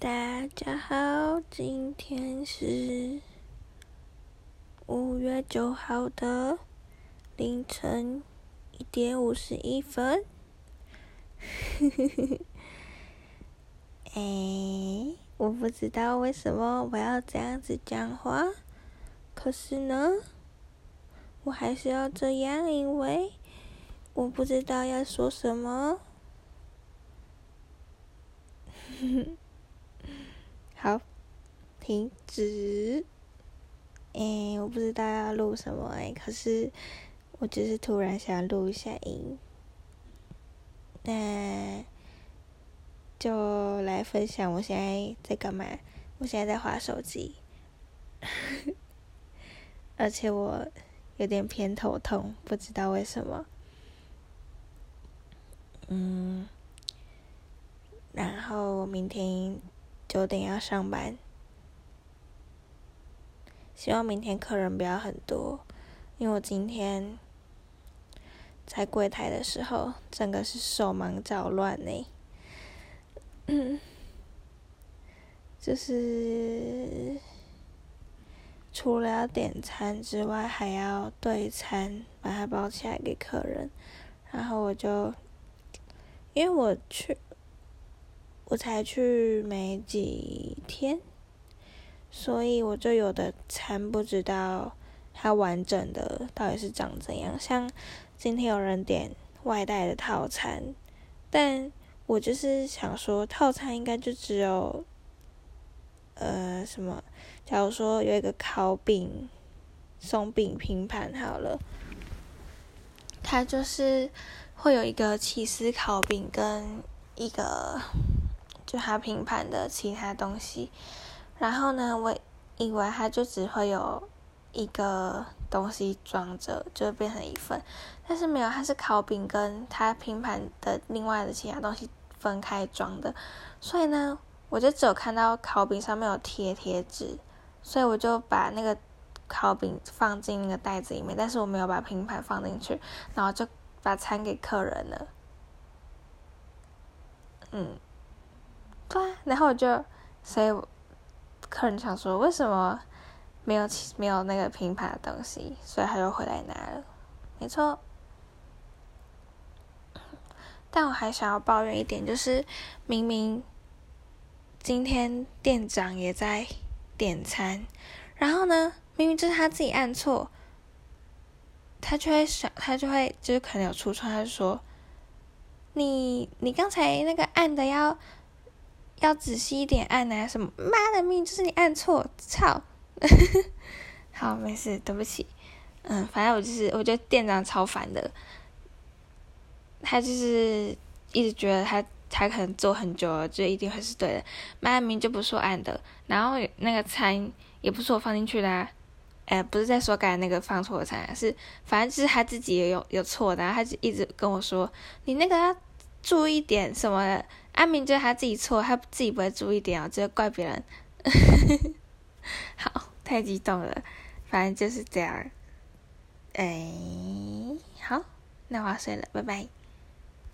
大家好，今天是五月九号的凌晨一点五十一分。哎，我不知道为什么我要这样子讲话，可是呢，我还是要这样，因为我不知道要说什么。好，停止。哎，我不知道要录什么哎，可是我只是突然想录一下音，那就来分享我现在在干嘛。我现在在划手机，而且我有点偏头痛，不知道为什么。嗯。然后明天九点要上班，希望明天客人不要很多，因为我今天在柜台的时候，整个是手忙脚乱呢。嗯，就是除了要点餐之外，还要对餐，把它包起来给客人。然后我就，因为我去。我才去没几天，所以我就有的餐不知道它完整的到底是长怎样。像今天有人点外带的套餐，但我就是想说套餐应该就只有，呃，什么？假如说有一个烤饼、松饼拼盘好了，它就是会有一个起司烤饼跟一个。就它拼盘的其他东西，然后呢，我以为它就只会有一个东西装着，就变成一份，但是没有，它是烤饼跟它拼盘的另外的其他东西分开装的，所以呢，我就只有看到烤饼上面有贴贴纸，所以我就把那个烤饼放进那个袋子里面，但是我没有把拼盘放进去，然后就把餐给客人了，嗯。对啊，然后我就，所以客人想说为什么没有没有那个拼盘的东西，所以他又回来拿了，没错。但我还想要抱怨一点，就是明明今天店长也在点餐，然后呢，明明就是他自己按错，他就会想，他就会就是可能有出错，他就说，你你刚才那个按的要。要仔细一点按啊！什么妈的命，就是你按错，操！好，没事，对不起。嗯，反正我就是，我觉得店长超烦的。他就是一直觉得他他可能做很久了，就一定会是对的。妈的命就不是我按的，然后那个餐也不是我放进去的。啊哎，不是在说刚才那个放错的餐，是反正就是他自己也有有错的，他就一直跟我说：“你那个要注意点什么。”阿明觉得他自己错，他自己不会注意点哦，就怪别人。好，太激动了，反正就是这样。哎，好，那我要睡了，拜拜。